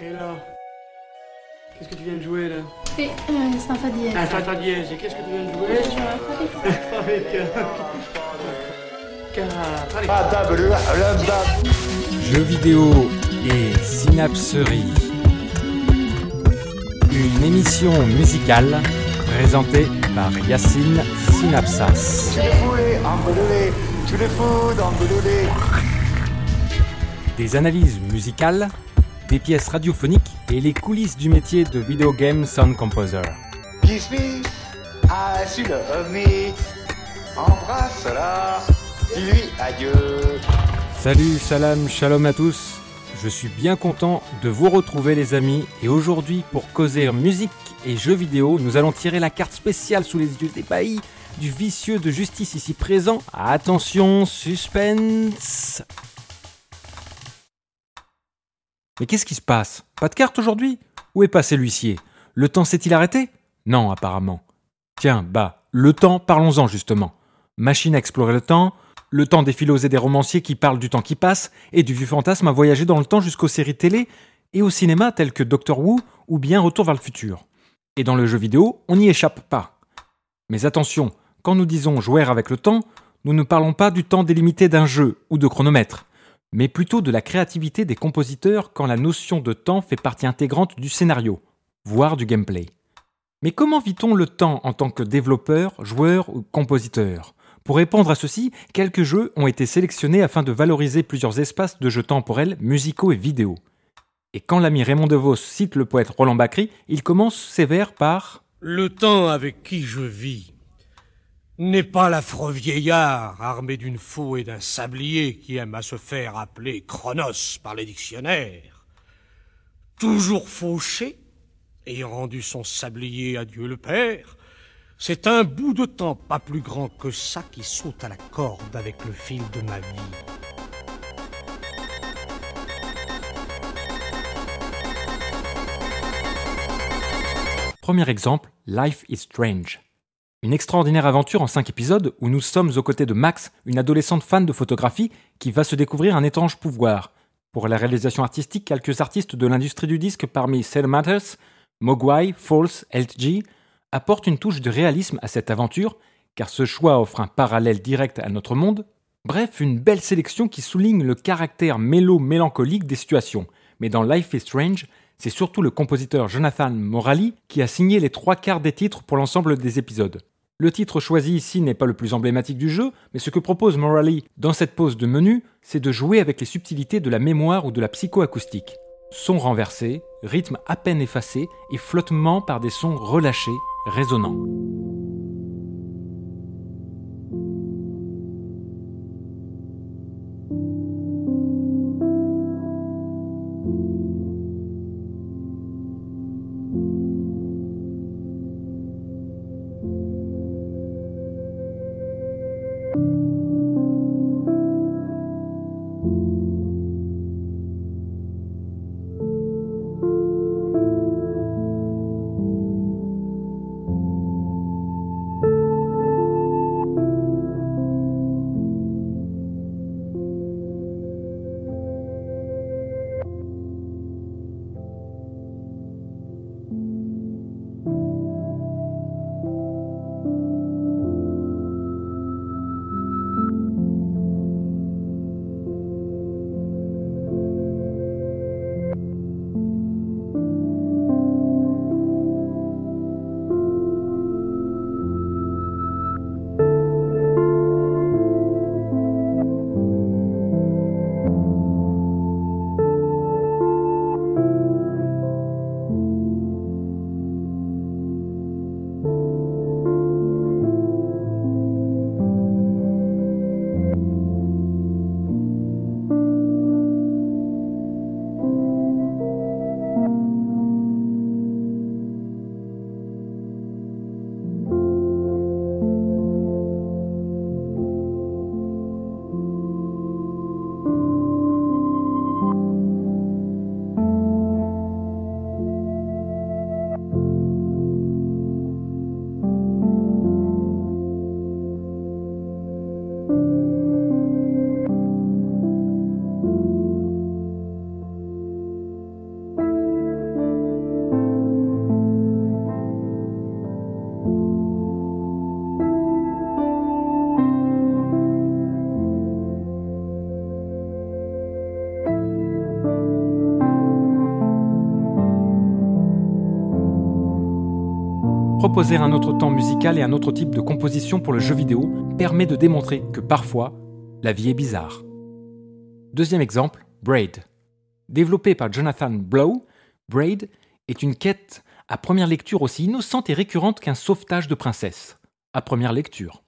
Et là Qu'est-ce que tu viens de jouer là Et euh, c'est un fa dièse. Un fa dièse. Et qu'est-ce que tu viens de jouer Je joue un fa dièse. Avec. euh. Allez. Jeux vidéo et synapserie. Une émission musicale présentée par Yacine Synapsas. Des analyses musicales, des pièces radiophoniques et les coulisses du métier de video game sound composer. Kiss me, I love me. Embrasse-la, dis-lui adieu. Salut, salam, shalom à tous. Je suis bien content de vous retrouver les amis et aujourd'hui pour causer musique et jeux vidéo, nous allons tirer la carte spéciale sous les yeux ébahis du vicieux de justice ici présent. Attention, suspense. Mais qu'est-ce qui se passe? Pas de carte aujourd'hui? Où est passé l'huissier? Le temps s'est-il arrêté? Non, apparemment. Tiens, bah, le temps, parlons-en justement. Machine à explorer le temps, le temps des philosophes et des romanciers qui parlent du temps qui passe et du vieux fantasme à voyager dans le temps jusqu'aux séries télé et au cinéma telles que Doctor Who ou bien Retour vers le futur. Et dans le jeu vidéo, on n'y échappe pas. Mais attention, quand nous disons jouer avec le temps, nous ne parlons pas du temps délimité d'un jeu ou de chronomètre, mais plutôt de la créativité des compositeurs quand la notion de temps fait partie intégrante du scénario, voire du gameplay. Mais comment vit-on le temps en tant que développeur, joueur ou compositeur? Pour répondre à ceci, quelques jeux ont été sélectionnés afin de valoriser plusieurs espaces de jeux temporels, musicaux et vidéo. Et quand l'ami Raymond DeVos cite le poète Roland Bacry, il commence ses vers par Le temps avec qui je vis n'est pas l'affreux vieillard armé d'une faux et d'un sablier qui aime à se faire appeler Chronos par les dictionnaires. Toujours fauché, ayant rendu son sablier à Dieu le Père, c'est un bout de temps pas plus grand que ça qui saute à la corde avec le fil de ma vie. Premier exemple, Life is Strange. Une extraordinaire aventure en 5 épisodes où nous sommes aux côtés de Max, une adolescente fan de photographie qui va se découvrir un étrange pouvoir. Pour la réalisation artistique, quelques artistes de l'industrie du disque parmi Cell Matters, Mogwai, False, LG apportent une touche de réalisme à cette aventure, car ce choix offre un parallèle direct à notre monde. Bref, une belle sélection qui souligne le caractère mélo-mélancolique des situations. Mais dans Life is Strange, c'est surtout le compositeur Jonathan Morali qui a signé les trois quarts des titres pour l'ensemble des épisodes. Le titre choisi ici n'est pas le plus emblématique du jeu, mais ce que propose Morali dans cette pause de menu, c'est de jouer avec les subtilités de la mémoire ou de la psychoacoustique. Sons renversés, rythme à peine effacé et flottement par des sons relâchés, résonnants. Un autre temps musical et un autre type de composition pour le jeu vidéo permet de démontrer que parfois, la vie est bizarre. Deuxième exemple, Braid. Développé par Jonathan Blow, Braid est une quête à première lecture aussi innocente et récurrente qu'un sauvetage de princesse. À première lecture.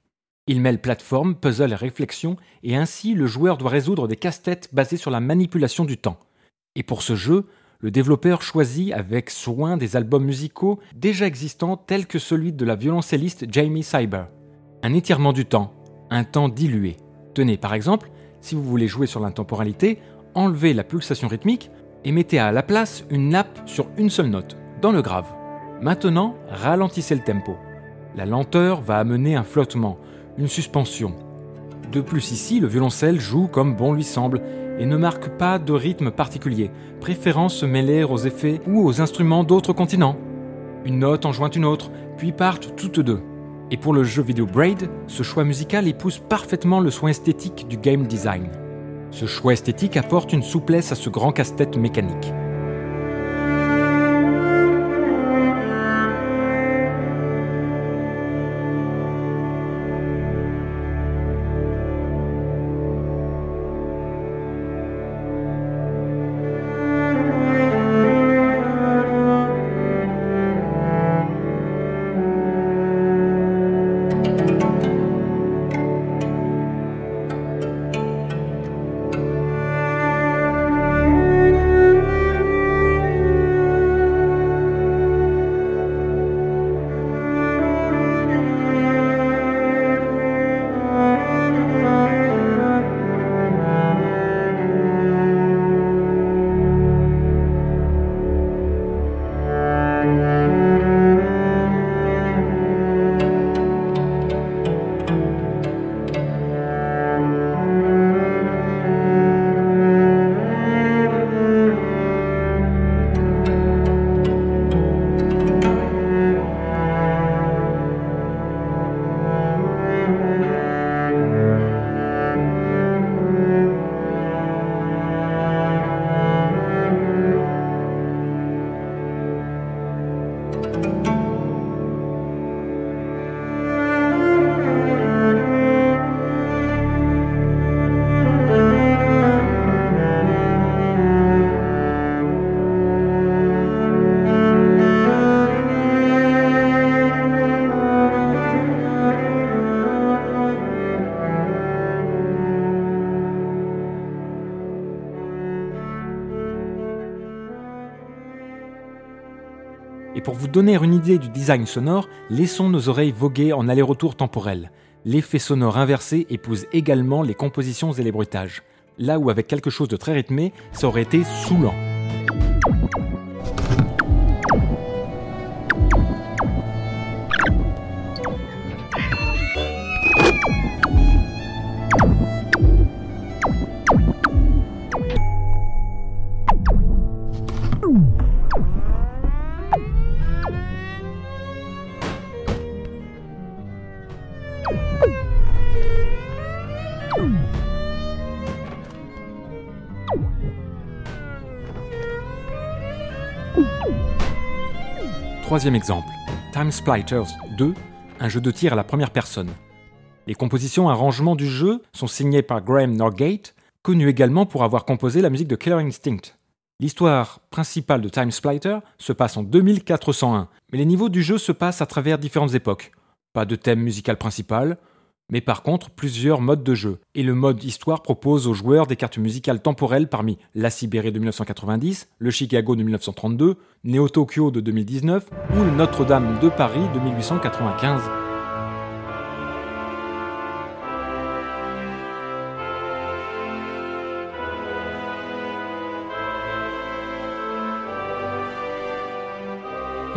Il mêle plateforme, puzzle et réflexion, et ainsi le joueur doit résoudre des casse-têtes basés sur la manipulation du temps. Et pour ce jeu, le développeur choisit avec soin des albums musicaux déjà existants tels que celui de la violoncelliste Jamie Cyber. Un étirement du temps, un temps dilué. Tenez par exemple, si vous voulez jouer sur l'intemporalité, enlevez la pulsation rythmique et mettez à la place une nappe sur une seule note, dans le grave. Maintenant, ralentissez le tempo. La lenteur va amener un flottement, une suspension. De plus ici, le violoncelle joue comme bon lui semble et ne marque pas de rythme particulier, préférant se mêler aux effets ou aux instruments d'autres continents. Une note enjoint une autre, puis partent toutes deux. Et pour le jeu vidéo Braid, ce choix musical épouse parfaitement le soin esthétique du game design. Ce choix esthétique apporte une souplesse à ce grand casse-tête mécanique. Vous donner une idée du design sonore, laissons nos oreilles voguer en aller-retour temporel. L'effet sonore inversé épouse également les compositions et les bruitages. Là où avec quelque chose de très rythmé, ça aurait été saoulant. Exemple, Time Splitters 2, un jeu de tir à la première personne. Les compositions et arrangements du jeu sont signés par Graham Norgate, connu également pour avoir composé la musique de Killer Instinct. L'histoire principale de Time Splitter se passe en 2401, mais les niveaux du jeu se passent à travers différentes époques. Pas de thème musical principal, mais par contre plusieurs modes de jeu. Et le mode histoire propose aux joueurs des cartes musicales temporelles parmi la Sibérie de 1990, le Chicago de 1932, Neo Tokyo de 2019 ou le Notre-Dame de Paris de 1895.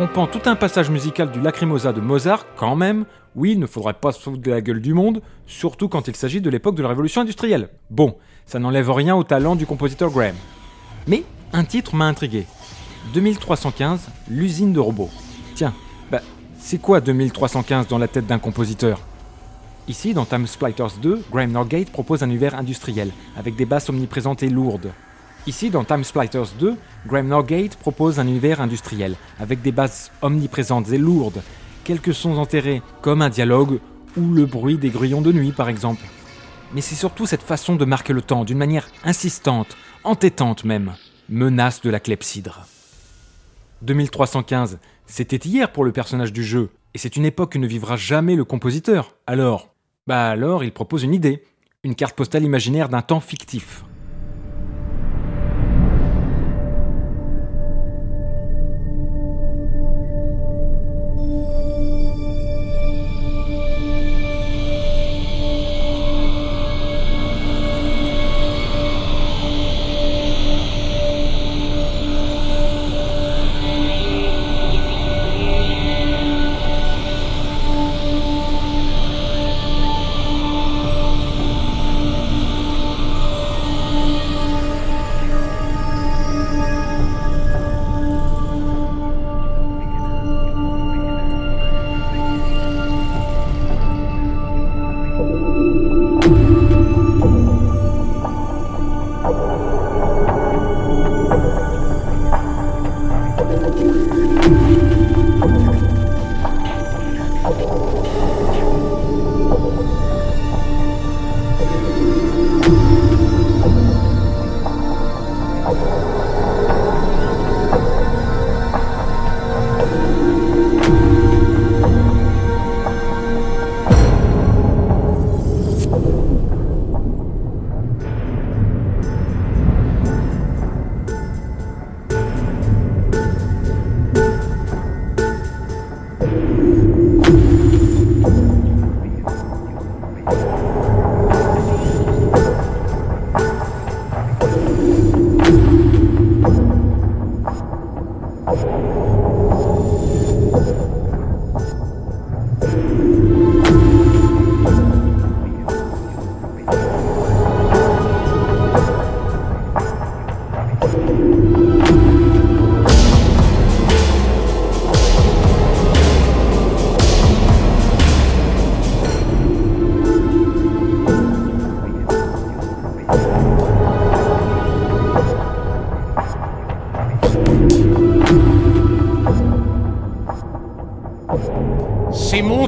On tout un passage musical du Lacrimosa de Mozart, quand même. Oui, il ne faudrait pas se foutre de la gueule du monde, surtout quand il s'agit de l'époque de la révolution industrielle. Bon, ça n'enlève rien au talent du compositeur Graham. Mais un titre m'a intrigué. 2315, l'usine de robots. Tiens, bah, c'est quoi 2315 dans la tête d'un compositeur? Ici, dans Time Splitters 2, Graham Norgate propose un univers industriel, avec des basses omniprésentes et lourdes. Ici, dans Time Splitters 2, Graham Norgate propose un univers industriel, avec des bases omniprésentes et lourdes, quelques sons enterrés, comme un dialogue ou le bruit des grillons de nuit par exemple. Mais c'est surtout cette façon de marquer le temps d'une manière insistante, entêtante même, menace de la clepsydre. 2315, c'était hier pour le personnage du jeu, et c'est une époque que ne vivra jamais le compositeur. Alors, bah alors il propose une idée, une carte postale imaginaire d'un temps fictif.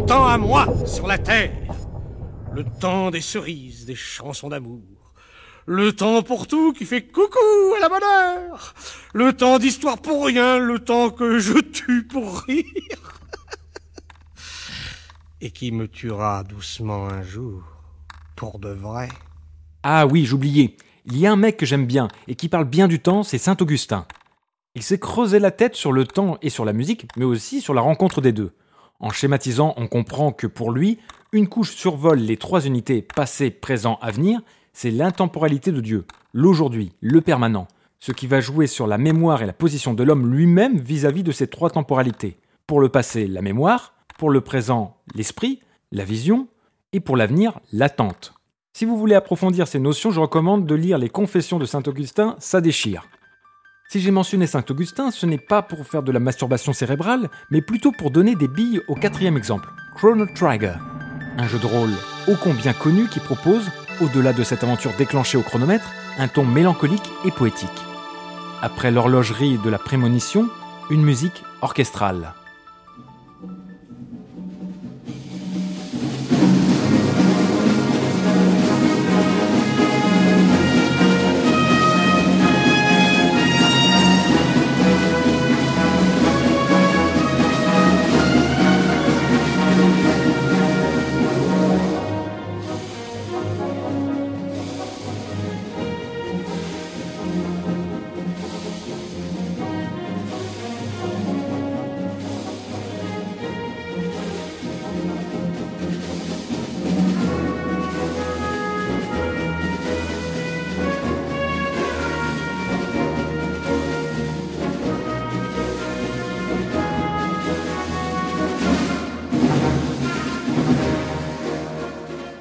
Temps à moi sur la terre. Le temps des cerises, des chansons d'amour. Le temps pour tout qui fait coucou à la bonne heure. Le temps d'histoire pour rien, le temps que je tue pour rire. Et qui me tuera doucement un jour, pour de vrai. Ah oui, j'oubliais. Il y a un mec que j'aime bien et qui parle bien du temps, c'est Saint Augustin. Il s'est creusé la tête sur le temps et sur la musique, mais aussi sur la rencontre des deux. En schématisant, on comprend que pour lui, une couche survole les trois unités passé, présent, avenir, c'est l'intemporalité de Dieu, l'aujourd'hui, le permanent, ce qui va jouer sur la mémoire et la position de l'homme lui-même vis-à-vis de ces trois temporalités. Pour le passé, la mémoire, pour le présent, l'esprit, la vision, et pour l'avenir, l'attente. Si vous voulez approfondir ces notions, je recommande de lire les Confessions de Saint Augustin, ça déchire. Si j'ai mentionné Saint Augustin, ce n'est pas pour faire de la masturbation cérébrale, mais plutôt pour donner des billes au quatrième exemple, Chrono Trigger, un jeu de rôle ô combien connu qui propose, au-delà de cette aventure déclenchée au chronomètre, un ton mélancolique et poétique. Après l'horlogerie de la prémonition, une musique orchestrale.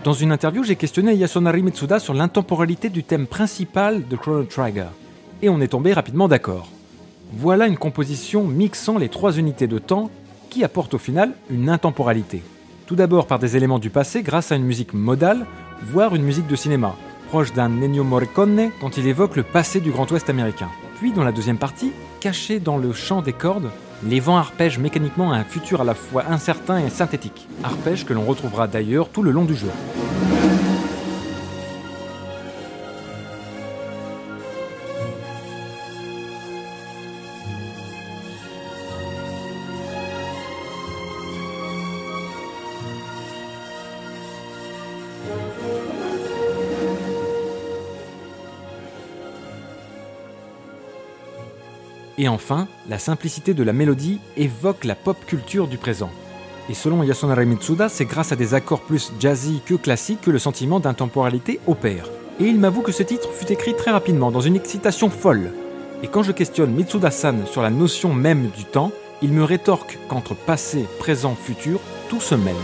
Dans une interview, j'ai questionné Yasunari Mitsuda sur l'intemporalité du thème principal de Chrono Trigger, et on est tombé rapidement d'accord. Voilà une composition mixant les trois unités de temps qui apporte au final une intemporalité. Tout d'abord par des éléments du passé grâce à une musique modale, voire une musique de cinéma, proche d'un Ennio Morricone quand il évoque le passé du Grand Ouest américain. Puis dans la deuxième partie, caché dans le chant des cordes, les vents arpègent mécaniquement un futur à la fois incertain et synthétique. Arpège que l'on retrouvera d'ailleurs tout le long du jeu. Et enfin, la simplicité de la mélodie évoque la pop culture du présent. Et selon Yasunari Mitsuda, c'est grâce à des accords plus jazzy que classiques que le sentiment d'intemporalité opère. Et il m'avoue que ce titre fut écrit très rapidement, dans une excitation folle. Et quand je questionne Mitsuda-san sur la notion même du temps, il me rétorque qu'entre passé, présent, futur, tout se mêle.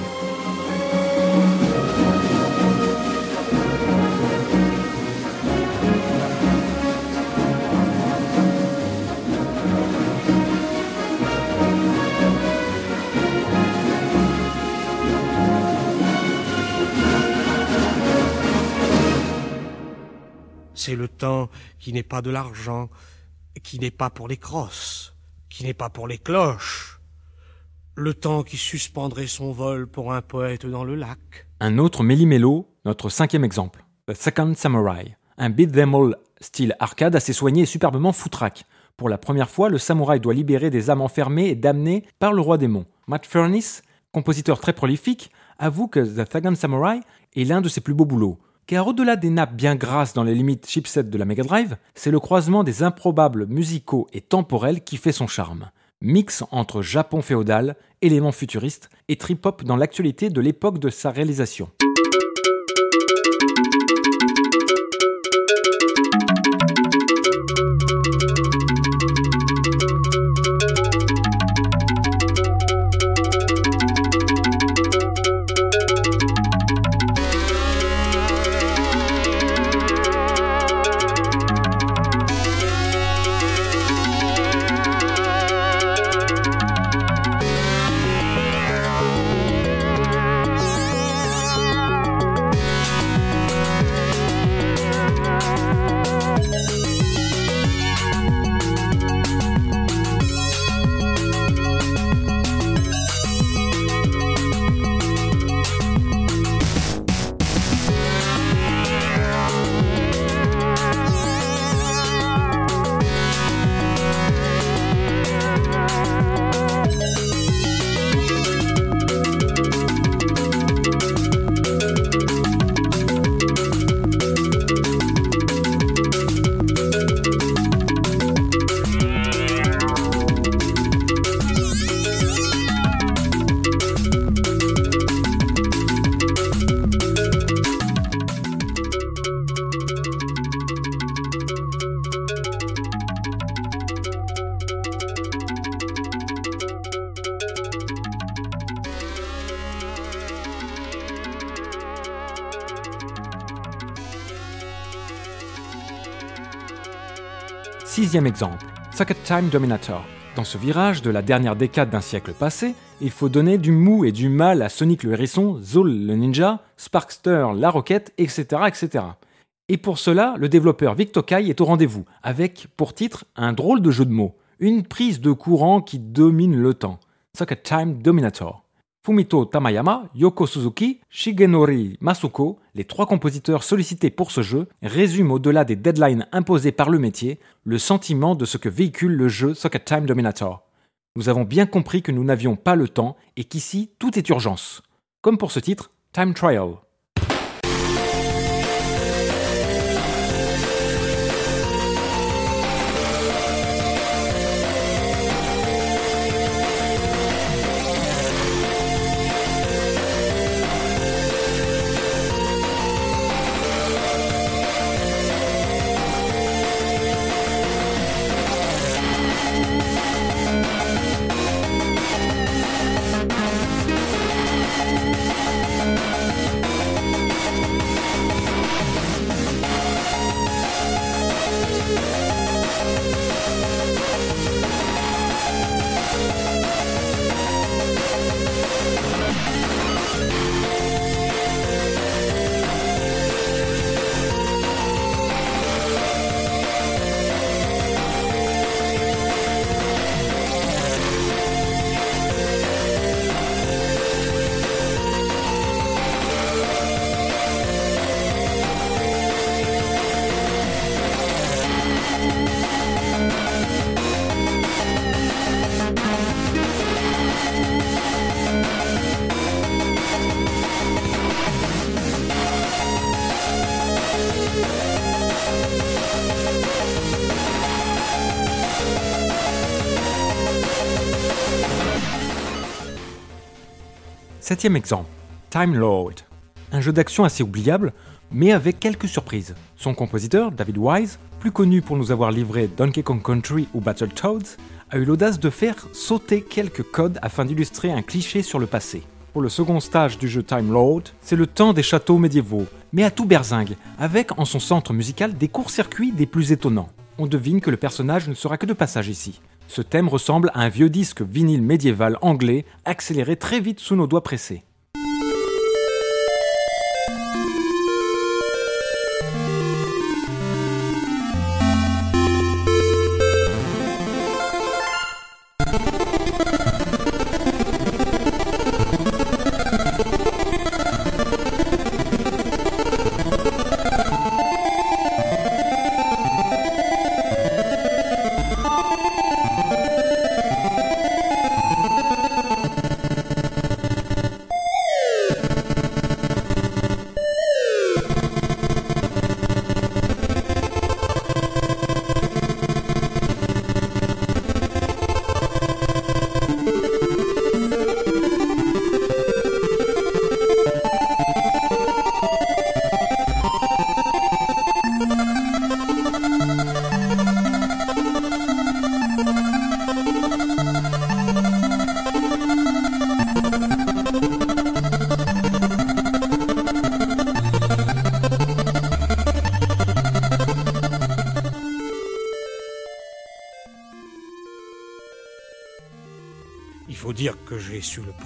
Qui n'est pas de l'argent, qui n'est pas pour les crosses, qui n'est pas pour les cloches. Le temps qui suspendrait son vol pour un poète dans le lac. Un autre méli-mélo, notre cinquième exemple, The Second Samurai, un beat them all style arcade assez soigné et superbement foutraque. Pour la première fois, le samouraï doit libérer des âmes enfermées et damnées par le roi démon. Matt Furniss, compositeur très prolifique, avoue que The Second Samurai est l'un de ses plus beaux boulots. Car au-delà des nappes bien grasses dans les limites chipset de la Mega Drive, c'est le croisement des improbables musicaux et temporels qui fait son charme. Mix entre Japon féodal, éléments futuristes et trip-hop dans l'actualité de l'époque de sa réalisation. Sixième exemple, Socket Time Dominator. Dans ce virage de la dernière décade d'un siècle passé, il faut donner du mou et du mal à Sonic le hérisson, Zol le ninja, Sparkster la roquette, etc., etc. Et pour cela, le développeur Victokai est au rendez-vous, avec, pour titre, un drôle de jeu de mots, une prise de courant qui domine le temps. Socket Time Dominator. Fumito Tamayama, Yoko Suzuki, Shigenori Masuko, les trois compositeurs sollicités pour ce jeu, résument au-delà des deadlines imposés par le métier, le sentiment de ce que véhicule le jeu Socket Time Dominator. Nous avons bien compris que nous n'avions pas le temps et qu'ici tout est urgence. Comme pour ce titre, Time Trial. Septième exemple, Time Lord. Un jeu d'action assez oubliable, mais avec quelques surprises. Son compositeur, David Wise, plus connu pour nous avoir livré Donkey Kong Country ou Battletoads, a eu l'audace de faire sauter quelques codes afin d'illustrer un cliché sur le passé. Pour le second stage du jeu Time Lord, c'est le temps des châteaux médiévaux, mais à tout berzingue, avec en son centre musical des courts-circuits des plus étonnants. On devine que le personnage ne sera que de passage ici. Ce thème ressemble à un vieux disque vinyle médiéval anglais accéléré très vite sous nos doigts pressés.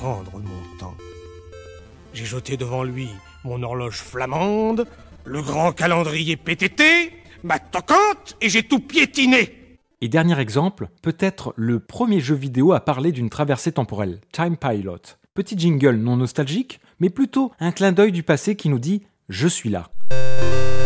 Mon temps. J'ai jeté devant lui mon horloge flamande, le grand calendrier PTT, ma toquante, et j'ai tout piétiné. Et dernier exemple, peut-être le premier jeu vidéo à parler d'une traversée temporelle, Time Pilot. Petit jingle non nostalgique, mais plutôt un clin d'œil du passé qui nous dit ⁇ Je suis là ⁇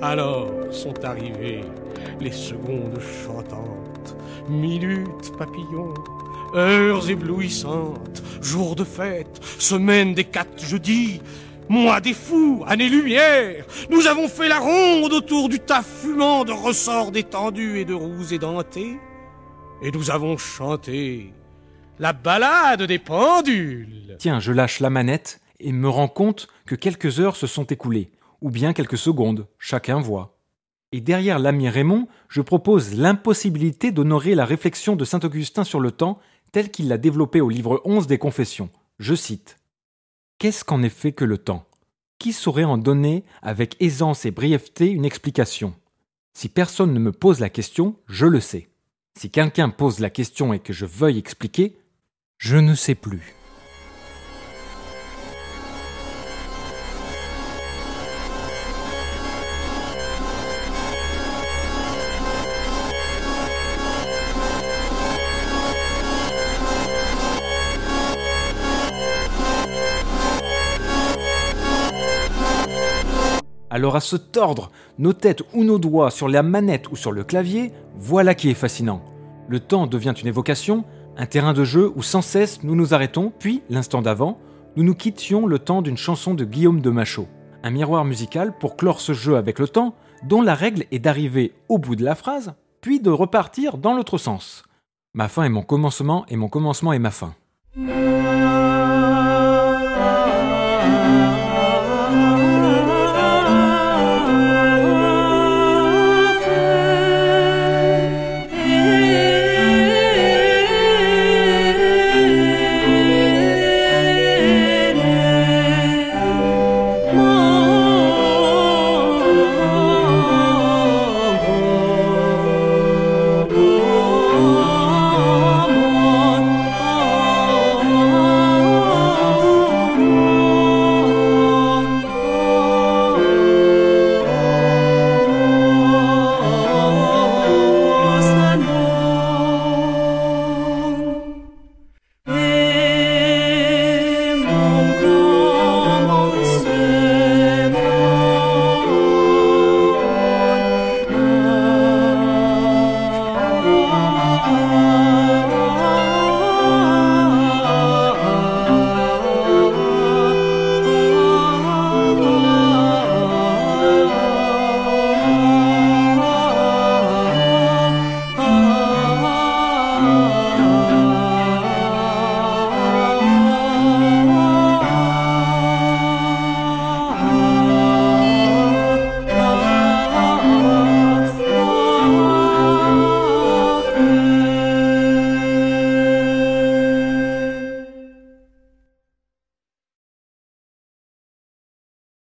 Alors sont arrivées les secondes chantantes, minutes papillons, heures éblouissantes, jours de fête, semaines des quatre jeudis, mois des fous, années-lumière. Nous avons fait la ronde autour du tas fumant de ressorts détendus et de roues édentées, et nous avons chanté la balade des pendules. Tiens, je lâche la manette et me rends compte que quelques heures se sont écoulées, ou bien quelques secondes, chacun voit. Et derrière l'ami Raymond, je propose l'impossibilité d'honorer la réflexion de saint Augustin sur le temps tel qu'il l'a développé au livre 11 des Confessions. Je cite Qu'est-ce qu'en effet que le temps? Qui saurait en donner avec aisance et brièveté une explication? Si personne ne me pose la question, je le sais. Si quelqu'un pose la question et que je veuille expliquer, je ne sais plus. Alors à se tordre nos têtes ou nos doigts sur la manette ou sur le clavier, voilà qui est fascinant. Le temps devient une évocation, un terrain de jeu où sans cesse nous nous arrêtons, puis, l'instant d'avant, nous nous quittions le temps d'une chanson de Guillaume de Machaut. Un miroir musical pour clore ce jeu avec le temps, dont la règle est d'arriver au bout de la phrase, puis de repartir dans l'autre sens. Ma fin est mon commencement et mon commencement est ma fin.